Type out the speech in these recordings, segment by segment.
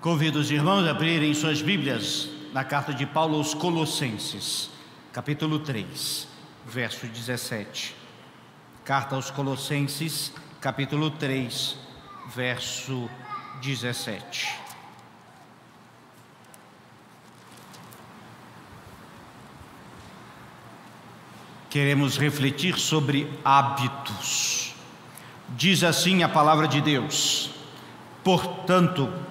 Convido os irmãos a abrirem suas Bíblias na carta de Paulo aos Colossenses, capítulo 3, verso 17. Carta aos Colossenses, capítulo 3, verso 17. Queremos refletir sobre hábitos. Diz assim a palavra de Deus: Portanto,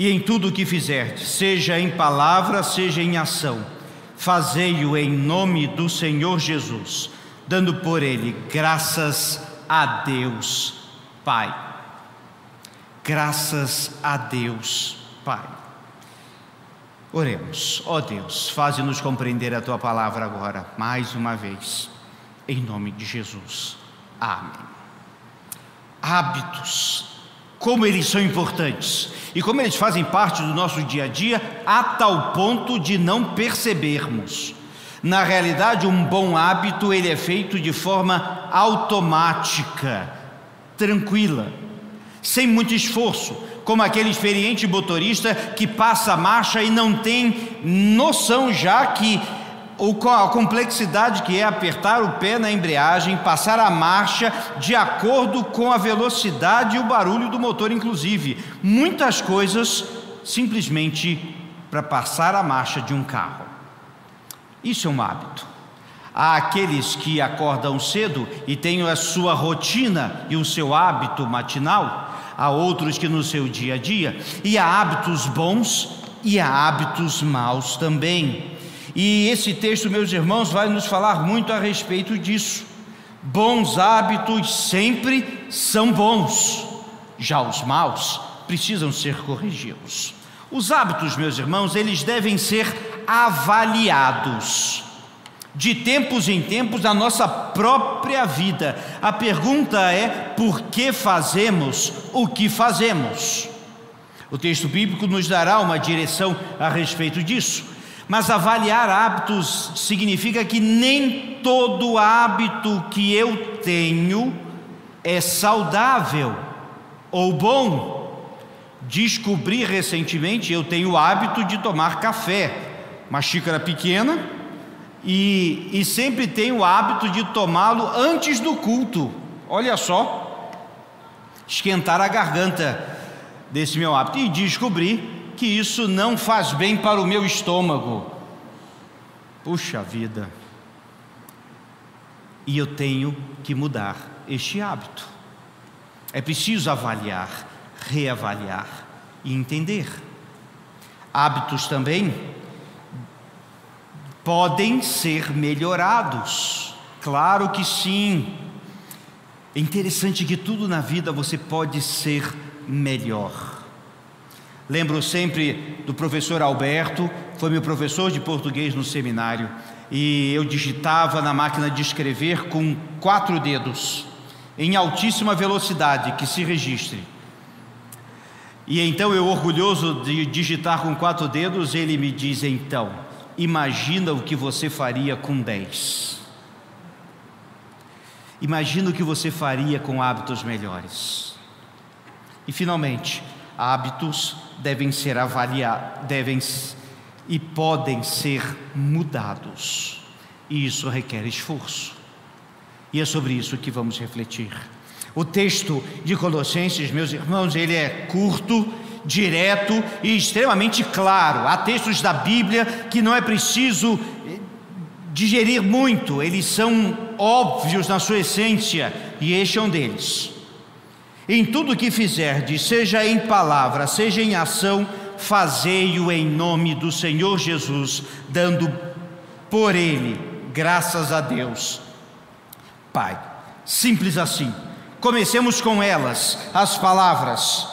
e em tudo o que fizerdes, seja em palavra, seja em ação, fazei-o em nome do Senhor Jesus, dando por ele graças a Deus Pai. Graças a Deus Pai. Oremos, ó Deus, faze-nos compreender a tua palavra agora, mais uma vez, em nome de Jesus. Amém. Hábitos como eles são importantes e como eles fazem parte do nosso dia a dia, a tal ponto de não percebermos. Na realidade, um bom hábito ele é feito de forma automática, tranquila, sem muito esforço, como aquele experiente motorista que passa a marcha e não tem noção já que a complexidade que é apertar o pé na embreagem, passar a marcha de acordo com a velocidade e o barulho do motor, inclusive. Muitas coisas simplesmente para passar a marcha de um carro. Isso é um hábito. Há aqueles que acordam cedo e têm a sua rotina e o seu hábito matinal, há outros que no seu dia a dia, e há hábitos bons e há hábitos maus também. E esse texto, meus irmãos, vai nos falar muito a respeito disso. Bons hábitos sempre são bons, já os maus precisam ser corrigidos. Os hábitos, meus irmãos, eles devem ser avaliados de tempos em tempos da nossa própria vida. A pergunta é: por que fazemos o que fazemos? O texto bíblico nos dará uma direção a respeito disso. Mas avaliar hábitos significa que nem todo hábito que eu tenho é saudável ou bom. Descobri recentemente, eu tenho o hábito de tomar café, uma xícara pequena, e, e sempre tenho o hábito de tomá-lo antes do culto. Olha só, esquentar a garganta desse meu hábito. E descobri que isso não faz bem para o meu estômago. Puxa vida. E eu tenho que mudar este hábito. É preciso avaliar, reavaliar e entender. Hábitos também podem ser melhorados. Claro que sim. É interessante que tudo na vida você pode ser melhor. Lembro sempre do professor Alberto, foi meu professor de português no seminário, e eu digitava na máquina de escrever com quatro dedos, em altíssima velocidade, que se registre. E então eu, orgulhoso de digitar com quatro dedos, ele me diz: então, imagina o que você faria com dez. Imagina o que você faria com hábitos melhores. E finalmente, hábitos devem ser avaliados, devem e podem ser mudados. E isso requer esforço. E é sobre isso que vamos refletir. O texto de Colossenses, meus irmãos, ele é curto, direto e extremamente claro. Há textos da Bíblia que não é preciso eh, digerir muito, eles são óbvios na sua essência, e este é um deles. Em tudo que fizerdes, seja em palavra, seja em ação, fazei-o em nome do Senhor Jesus, dando por ele graças a Deus. Pai, simples assim. Comecemos com elas, as palavras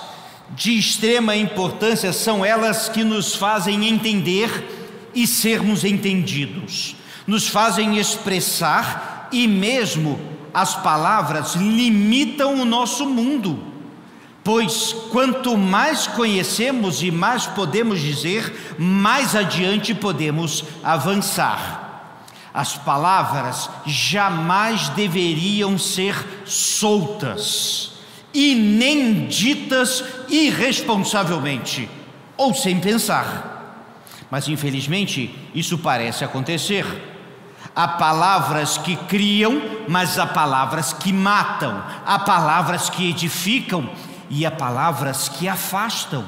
de extrema importância são elas que nos fazem entender e sermos entendidos, nos fazem expressar e mesmo as palavras limitam o nosso mundo, pois quanto mais conhecemos e mais podemos dizer, mais adiante podemos avançar. As palavras jamais deveriam ser soltas, e nem ditas irresponsavelmente ou sem pensar. Mas infelizmente isso parece acontecer. Há palavras que criam, mas há palavras que matam, há palavras que edificam e há palavras que afastam.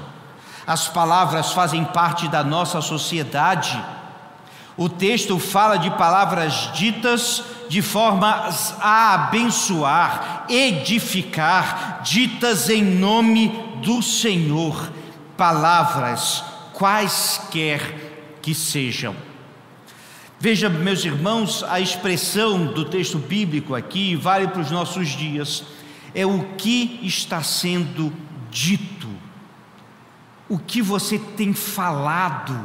As palavras fazem parte da nossa sociedade. O texto fala de palavras ditas de forma a abençoar, edificar, ditas em nome do Senhor, palavras quaisquer que sejam. Veja, meus irmãos, a expressão do texto bíblico aqui vale para os nossos dias. É o que está sendo dito, o que você tem falado.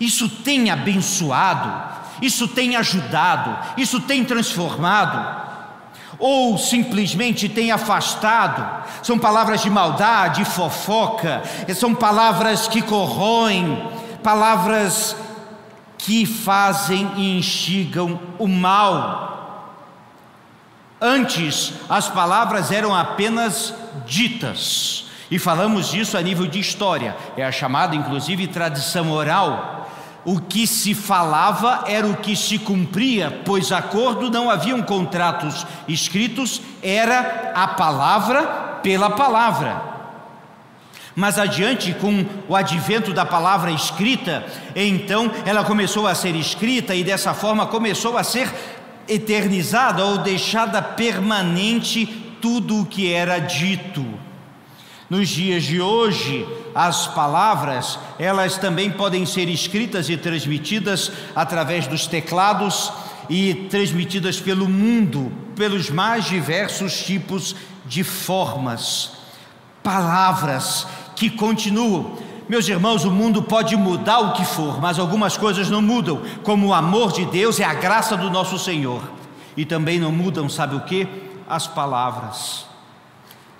Isso tem abençoado, isso tem ajudado, isso tem transformado ou simplesmente tem afastado. São palavras de maldade, fofoca, são palavras que corroem, palavras que fazem e instigam o mal. Antes, as palavras eram apenas ditas, e falamos disso a nível de história, é a chamada inclusive tradição oral o que se falava era o que se cumpria, pois acordo não haviam contratos escritos, era a palavra pela palavra. Mas adiante, com o advento da palavra escrita, então ela começou a ser escrita e dessa forma começou a ser eternizada ou deixada permanente tudo o que era dito. Nos dias de hoje, as palavras, elas também podem ser escritas e transmitidas através dos teclados e transmitidas pelo mundo, pelos mais diversos tipos de formas. Palavras que continuam. Meus irmãos, o mundo pode mudar o que for, mas algumas coisas não mudam, como o amor de Deus e a graça do nosso Senhor. E também não mudam, sabe o que? As palavras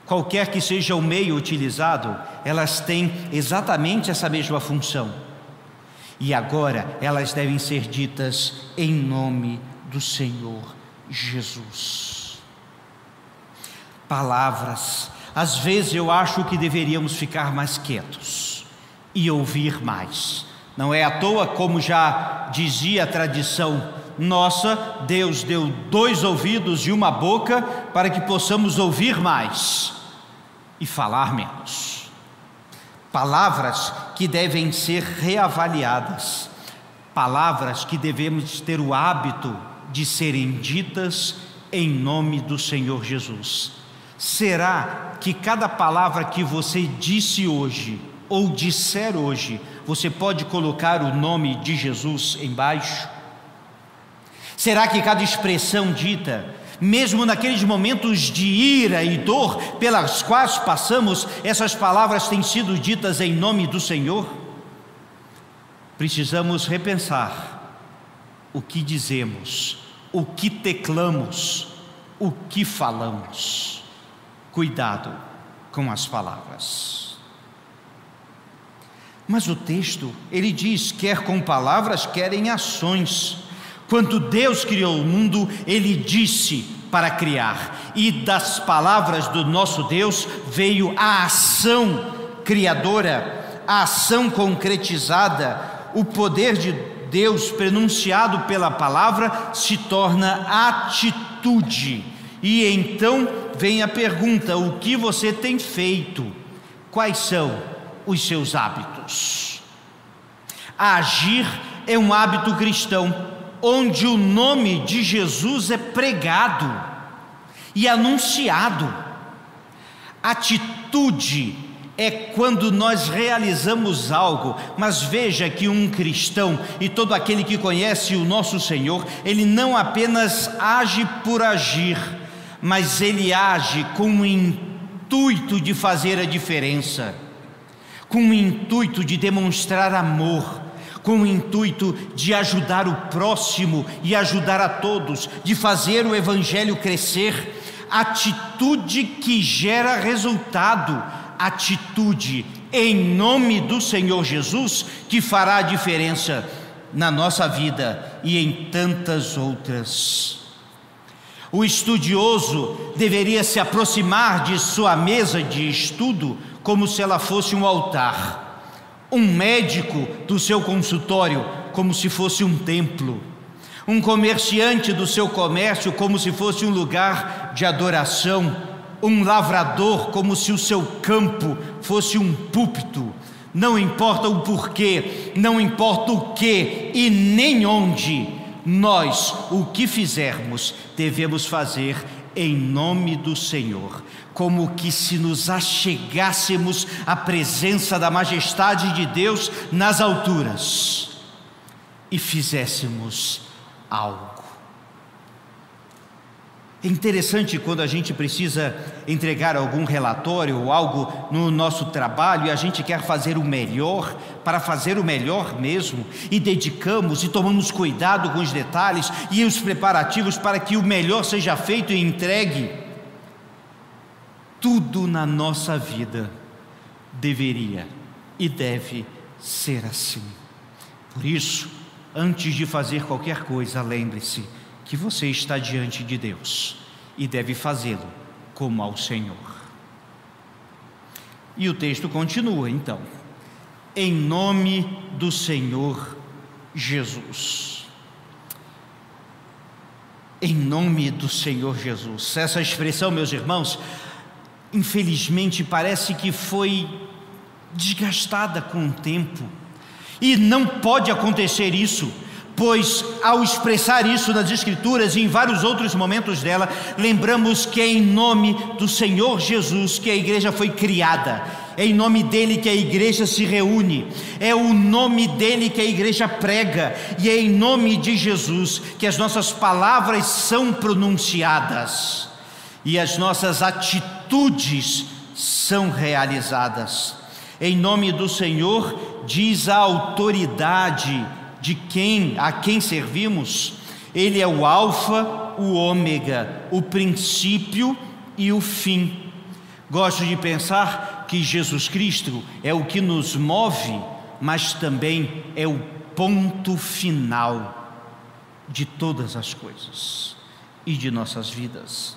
qualquer que seja o meio utilizado, elas têm exatamente essa mesma função. E agora elas devem ser ditas em nome do Senhor Jesus. Palavras, às vezes eu acho que deveríamos ficar mais quietos e ouvir mais. Não é à toa, como já dizia a tradição nossa, Deus deu dois ouvidos e uma boca para que possamos ouvir mais e falar menos. Palavras que devem ser reavaliadas, palavras que devemos ter o hábito de serem ditas em nome do Senhor Jesus. Será que cada palavra que você disse hoje ou disser hoje, você pode colocar o nome de Jesus embaixo? Será que cada expressão dita mesmo naqueles momentos de ira e dor pelas quais passamos, essas palavras têm sido ditas em nome do Senhor? Precisamos repensar o que dizemos, o que teclamos, o que falamos. Cuidado com as palavras. Mas o texto, ele diz: quer com palavras, quer em ações. Quando Deus criou o mundo, Ele disse para criar, e das palavras do nosso Deus veio a ação criadora, a ação concretizada, o poder de Deus pronunciado pela palavra se torna atitude. E então vem a pergunta: o que você tem feito? Quais são os seus hábitos? Agir é um hábito cristão onde o nome de Jesus é pregado e anunciado. Atitude é quando nós realizamos algo, mas veja que um cristão e todo aquele que conhece o nosso Senhor, ele não apenas age por agir, mas ele age com o intuito de fazer a diferença, com o intuito de demonstrar amor com o intuito de ajudar o próximo e ajudar a todos, de fazer o evangelho crescer, atitude que gera resultado, atitude em nome do Senhor Jesus que fará a diferença na nossa vida e em tantas outras. O estudioso deveria se aproximar de sua mesa de estudo como se ela fosse um altar. Um médico do seu consultório como se fosse um templo. Um comerciante do seu comércio como se fosse um lugar de adoração. Um lavrador como se o seu campo fosse um púlpito. Não importa o porquê, não importa o que e nem onde nós, o que fizermos, devemos fazer em nome do Senhor, como que se nos achegássemos à presença da majestade de Deus nas alturas e fizéssemos algo. É interessante quando a gente precisa entregar algum relatório ou algo no nosso trabalho e a gente quer fazer o melhor, para fazer o melhor mesmo, e dedicamos e tomamos cuidado com os detalhes e os preparativos para que o melhor seja feito e entregue. Tudo na nossa vida deveria e deve ser assim. Por isso, antes de fazer qualquer coisa, lembre-se que você está diante de Deus e deve fazê-lo como ao Senhor. E o texto continua então, em nome do Senhor Jesus. Em nome do Senhor Jesus. Essa expressão, meus irmãos, infelizmente parece que foi desgastada com o tempo. E não pode acontecer isso pois ao expressar isso nas Escrituras e em vários outros momentos dela, lembramos que é em nome do Senhor Jesus que a igreja foi criada, é em nome dele que a igreja se reúne, é o nome dele que a igreja prega, e é em nome de Jesus que as nossas palavras são pronunciadas. E as nossas atitudes são realizadas. Em nome do Senhor, diz a autoridade de quem, a quem servimos, ele é o alfa, o ômega, o princípio e o fim. Gosto de pensar que Jesus Cristo é o que nos move, mas também é o ponto final de todas as coisas e de nossas vidas.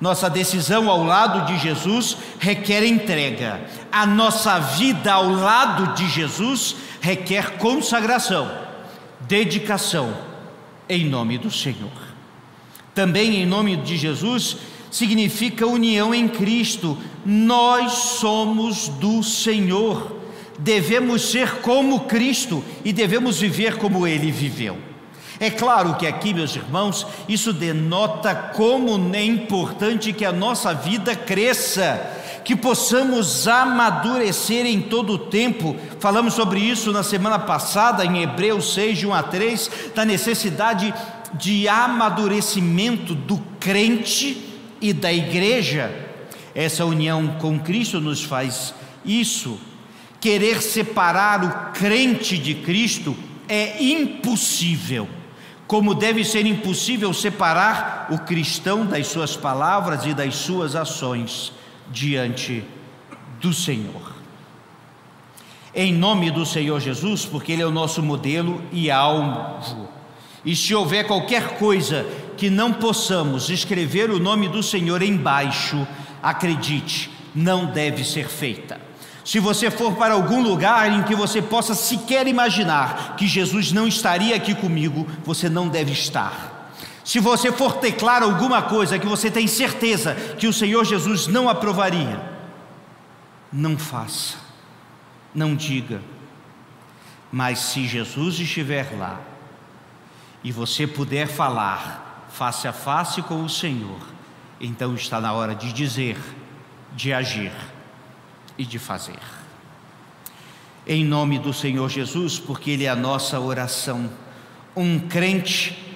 Nossa decisão ao lado de Jesus requer entrega. A nossa vida ao lado de Jesus requer consagração dedicação em nome do Senhor. Também em nome de Jesus significa união em Cristo. Nós somos do Senhor. Devemos ser como Cristo e devemos viver como ele viveu. É claro que aqui, meus irmãos, isso denota como é importante que a nossa vida cresça que possamos amadurecer em todo o tempo. Falamos sobre isso na semana passada, em Hebreus 6, de 1 a 3, da necessidade de amadurecimento do crente e da igreja. Essa união com Cristo nos faz isso. Querer separar o crente de Cristo é impossível como deve ser impossível separar o cristão das suas palavras e das suas ações diante do Senhor. Em nome do Senhor Jesus, porque Ele é o nosso modelo e alvo. E se houver qualquer coisa que não possamos escrever o nome do Senhor embaixo, acredite, não deve ser feita. Se você for para algum lugar em que você possa sequer imaginar que Jesus não estaria aqui comigo, você não deve estar. Se você for teclar alguma coisa que você tem certeza que o Senhor Jesus não aprovaria, não faça, não diga. Mas se Jesus estiver lá e você puder falar face a face com o Senhor, então está na hora de dizer, de agir e de fazer. Em nome do Senhor Jesus, porque Ele é a nossa oração. Um crente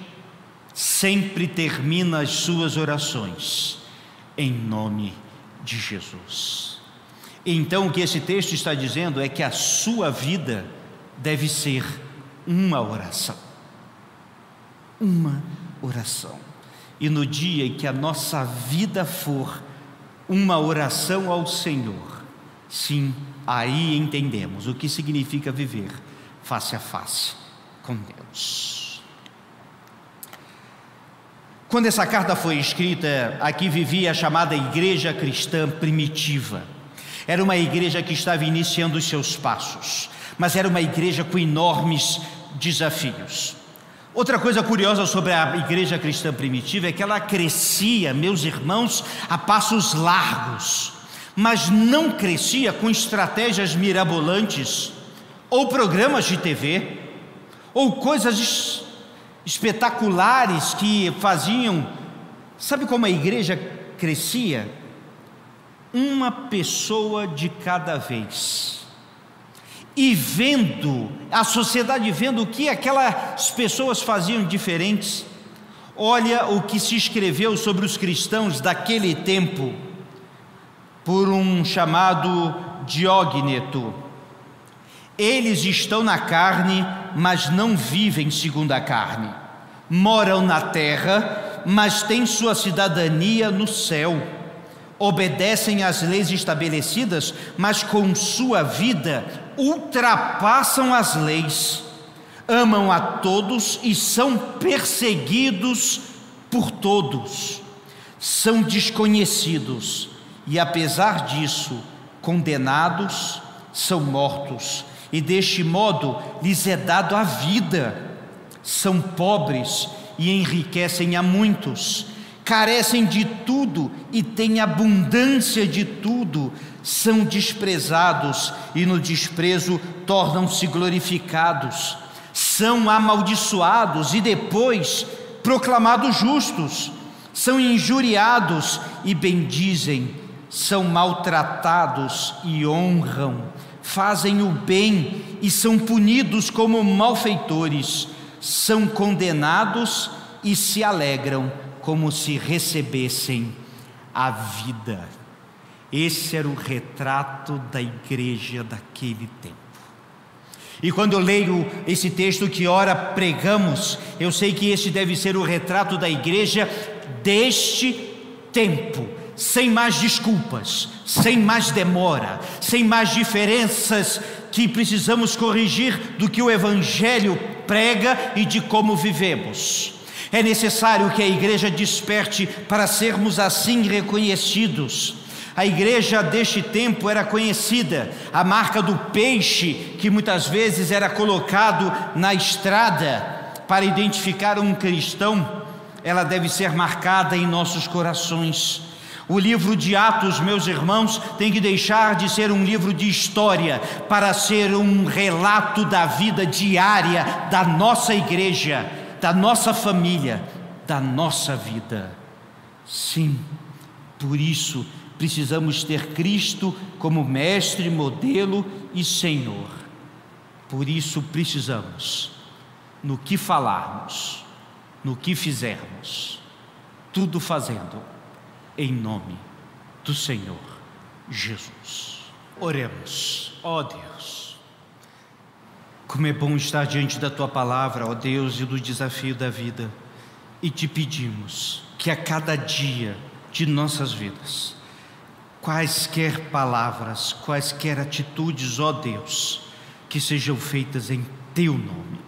sempre termina as suas orações em nome de Jesus. Então, o que esse texto está dizendo é que a sua vida deve ser uma oração. Uma oração. E no dia em que a nossa vida for uma oração ao Senhor, sim, aí entendemos o que significa viver face a face com Deus. Quando essa carta foi escrita, aqui vivia a chamada igreja cristã primitiva. Era uma igreja que estava iniciando os seus passos, mas era uma igreja com enormes desafios. Outra coisa curiosa sobre a igreja cristã primitiva é que ela crescia, meus irmãos, a passos largos, mas não crescia com estratégias mirabolantes, ou programas de TV, ou coisas espetaculares que faziam. Sabe como a igreja crescia? Uma pessoa de cada vez. E vendo, a sociedade vendo o que aquelas pessoas faziam diferentes, olha o que se escreveu sobre os cristãos daquele tempo, por um chamado Diógneto. Eles estão na carne, mas não vivem segundo a carne. Moram na terra, mas têm sua cidadania no céu. Obedecem às leis estabelecidas, mas com sua vida ultrapassam as leis. Amam a todos e são perseguidos por todos. São desconhecidos e, apesar disso, condenados, são mortos e deste modo lhes é dado a vida. São pobres e enriquecem a muitos, carecem de tudo e têm abundância de tudo, são desprezados e no desprezo tornam-se glorificados, são amaldiçoados e depois proclamados justos, são injuriados e bendizem, são maltratados e honram fazem o bem e são punidos como malfeitores, são condenados e se alegram como se recebessem a vida. Esse era o retrato da igreja daquele tempo. E quando eu leio esse texto que ora pregamos, eu sei que esse deve ser o retrato da igreja deste tempo sem mais desculpas, sem mais demora, sem mais diferenças que precisamos corrigir do que o Evangelho prega e de como vivemos. É necessário que a igreja desperte para sermos assim reconhecidos. A igreja deste tempo era conhecida, a marca do peixe que muitas vezes era colocado na estrada para identificar um cristão, ela deve ser marcada em nossos corações. O livro de Atos, meus irmãos, tem que deixar de ser um livro de história para ser um relato da vida diária da nossa igreja, da nossa família, da nossa vida. Sim, por isso precisamos ter Cristo como mestre, modelo e Senhor. Por isso precisamos, no que falarmos, no que fizermos, tudo fazendo em nome do Senhor Jesus. Oremos, ó Deus. Como é bom estar diante da tua palavra, ó Deus, e do desafio da vida, e te pedimos que a cada dia de nossas vidas, quaisquer palavras, quaisquer atitudes, ó Deus, que sejam feitas em teu nome.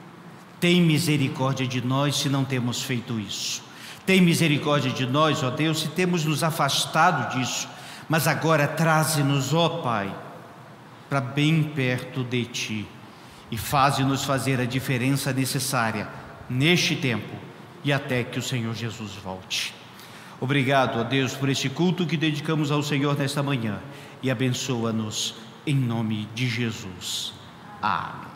Tem misericórdia de nós se não temos feito isso. Tem misericórdia de nós, ó Deus, se temos nos afastado disso, mas agora traze-nos, ó Pai, para bem perto de Ti e faze-nos fazer a diferença necessária neste tempo e até que o Senhor Jesus volte. Obrigado, ó Deus, por este culto que dedicamos ao Senhor nesta manhã e abençoa-nos em nome de Jesus. Amém.